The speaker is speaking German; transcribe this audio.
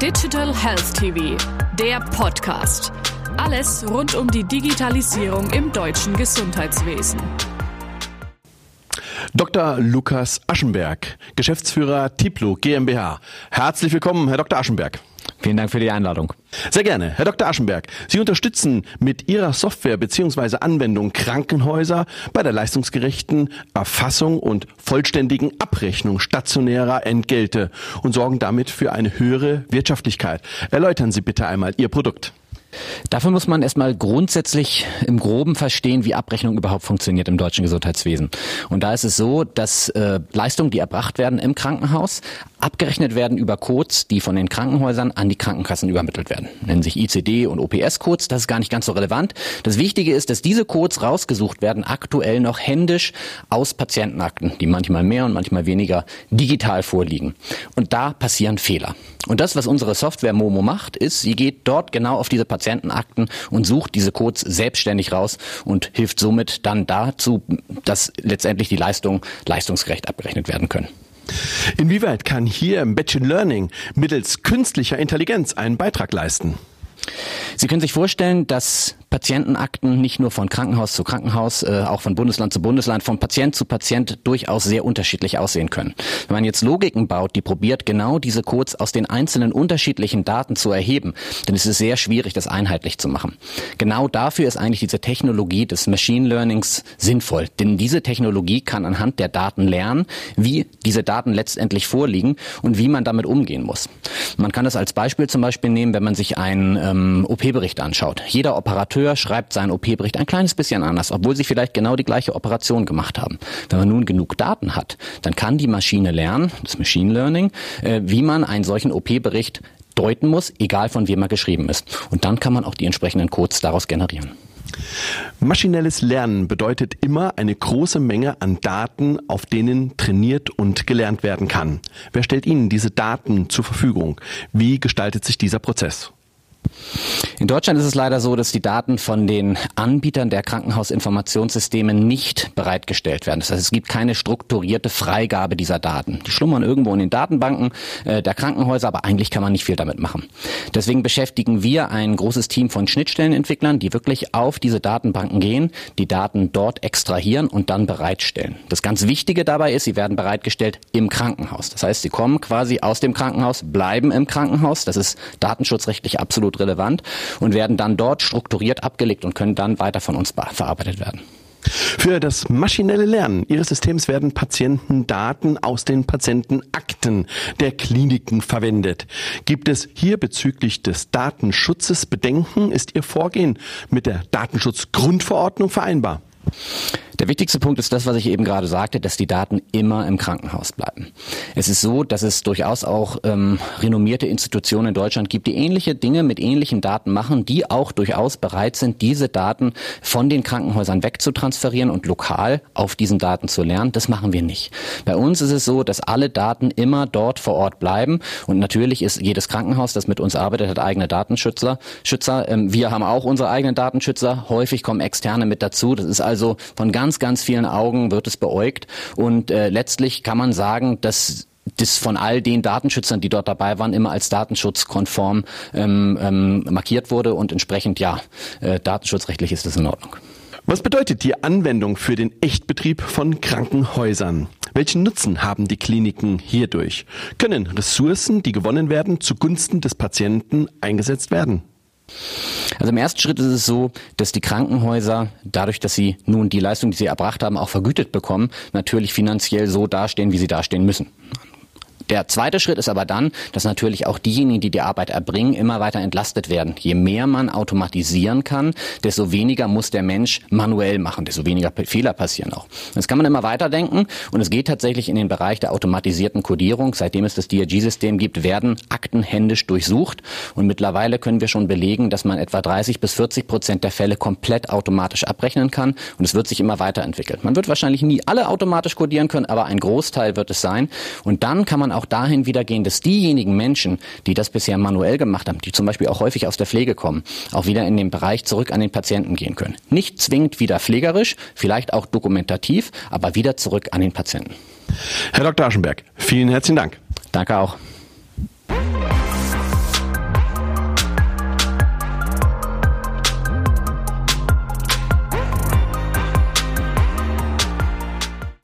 Digital Health TV, der Podcast. Alles rund um die Digitalisierung im deutschen Gesundheitswesen. Dr. Lukas Aschenberg, Geschäftsführer Tiplo GmbH. Herzlich willkommen, Herr Dr. Aschenberg. Vielen Dank für die Einladung. Sehr gerne. Herr Dr. Aschenberg, Sie unterstützen mit Ihrer Software bzw. Anwendung Krankenhäuser bei der leistungsgerechten Erfassung und vollständigen Abrechnung stationärer Entgelte und sorgen damit für eine höhere Wirtschaftlichkeit. Erläutern Sie bitte einmal Ihr Produkt. Dafür muss man erstmal grundsätzlich im Groben verstehen, wie Abrechnung überhaupt funktioniert im deutschen Gesundheitswesen. Und da ist es so, dass äh, Leistungen, die erbracht werden im Krankenhaus, abgerechnet werden über Codes, die von den Krankenhäusern an die Krankenkassen übermittelt werden. Nennen sich ICD und OPS-Codes, das ist gar nicht ganz so relevant. Das Wichtige ist, dass diese Codes rausgesucht werden, aktuell noch händisch aus Patientenakten, die manchmal mehr und manchmal weniger digital vorliegen. Und da passieren Fehler. Und das, was unsere Software Momo macht, ist, sie geht dort genau auf diese Patientenakten und sucht diese Codes selbstständig raus und hilft somit dann dazu, dass letztendlich die Leistungen leistungsgerecht abgerechnet werden können. Inwieweit kann hier Machine Learning mittels künstlicher Intelligenz einen Beitrag leisten? Sie können sich vorstellen, dass Patientenakten nicht nur von Krankenhaus zu Krankenhaus, äh, auch von Bundesland zu Bundesland, von Patient zu Patient durchaus sehr unterschiedlich aussehen können. Wenn man jetzt Logiken baut, die probiert, genau diese Codes aus den einzelnen unterschiedlichen Daten zu erheben, dann ist es sehr schwierig, das einheitlich zu machen. Genau dafür ist eigentlich diese Technologie des Machine Learnings sinnvoll. Denn diese Technologie kann anhand der Daten lernen, wie diese Daten letztendlich vorliegen und wie man damit umgehen muss. Man kann das als Beispiel zum Beispiel nehmen, wenn man sich einen ähm, OP-Bericht anschaut. Jeder Operateur schreibt seinen OP-Bericht ein kleines bisschen anders, obwohl sie vielleicht genau die gleiche Operation gemacht haben. Wenn man nun genug Daten hat, dann kann die Maschine lernen, das Machine Learning, äh, wie man einen solchen OP-Bericht deuten muss, egal von wem er geschrieben ist. Und dann kann man auch die entsprechenden Codes daraus generieren. Maschinelles Lernen bedeutet immer eine große Menge an Daten, auf denen trainiert und gelernt werden kann. Wer stellt Ihnen diese Daten zur Verfügung? Wie gestaltet sich dieser Prozess? In Deutschland ist es leider so, dass die Daten von den Anbietern der Krankenhausinformationssysteme nicht bereitgestellt werden. Das heißt, es gibt keine strukturierte Freigabe dieser Daten. Die schlummern irgendwo in den Datenbanken äh, der Krankenhäuser, aber eigentlich kann man nicht viel damit machen. Deswegen beschäftigen wir ein großes Team von Schnittstellenentwicklern, die wirklich auf diese Datenbanken gehen, die Daten dort extrahieren und dann bereitstellen. Das ganz Wichtige dabei ist, sie werden bereitgestellt im Krankenhaus. Das heißt, sie kommen quasi aus dem Krankenhaus, bleiben im Krankenhaus. Das ist datenschutzrechtlich absolut relevant und werden dann dort strukturiert abgelegt und können dann weiter von uns verarbeitet werden. Für das maschinelle Lernen Ihres Systems werden Patientendaten aus den Patientenakten der Kliniken verwendet. Gibt es hier bezüglich des Datenschutzes Bedenken? Ist Ihr Vorgehen mit der Datenschutzgrundverordnung vereinbar? Der wichtigste Punkt ist das, was ich eben gerade sagte, dass die Daten immer im Krankenhaus bleiben. Es ist so, dass es durchaus auch ähm, renommierte Institutionen in Deutschland gibt, die ähnliche Dinge mit ähnlichen Daten machen, die auch durchaus bereit sind, diese Daten von den Krankenhäusern wegzutransferieren und lokal auf diesen Daten zu lernen. Das machen wir nicht. Bei uns ist es so, dass alle Daten immer dort vor Ort bleiben und natürlich ist jedes Krankenhaus, das mit uns arbeitet, hat eigene Datenschützer. Schützer. Ähm, wir haben auch unsere eigenen Datenschützer. Häufig kommen externe mit dazu. Das ist also von ganz, ganz vielen Augen wird es beäugt. Und äh, letztlich kann man sagen, dass das von all den Datenschützern, die dort dabei waren, immer als datenschutzkonform ähm, ähm, markiert wurde und entsprechend ja, äh, datenschutzrechtlich ist das in Ordnung. Was bedeutet die Anwendung für den Echtbetrieb von Krankenhäusern? Welchen Nutzen haben die Kliniken hierdurch? Können Ressourcen, die gewonnen werden, zugunsten des Patienten eingesetzt werden? Also im ersten Schritt ist es so, dass die Krankenhäuser, dadurch, dass sie nun die Leistung, die sie erbracht haben, auch vergütet bekommen, natürlich finanziell so dastehen, wie sie dastehen müssen. Der zweite Schritt ist aber dann, dass natürlich auch diejenigen, die die Arbeit erbringen, immer weiter entlastet werden. Je mehr man automatisieren kann, desto weniger muss der Mensch manuell machen, desto weniger Fehler passieren auch. Das kann man immer weiterdenken und es geht tatsächlich in den Bereich der automatisierten Codierung. Seitdem es das DRG-System gibt, werden Akten händisch durchsucht und mittlerweile können wir schon belegen, dass man etwa 30 bis 40 Prozent der Fälle komplett automatisch abrechnen kann und es wird sich immer weiterentwickeln. Man wird wahrscheinlich nie alle automatisch codieren können, aber ein Großteil wird es sein und dann kann man auch dahin wieder gehen, dass diejenigen Menschen, die das bisher manuell gemacht haben, die zum Beispiel auch häufig aus der Pflege kommen, auch wieder in den Bereich zurück an den Patienten gehen können. Nicht zwingend wieder pflegerisch, vielleicht auch dokumentativ, aber wieder zurück an den Patienten. Herr Dr. Aschenberg, vielen herzlichen Dank. Danke auch.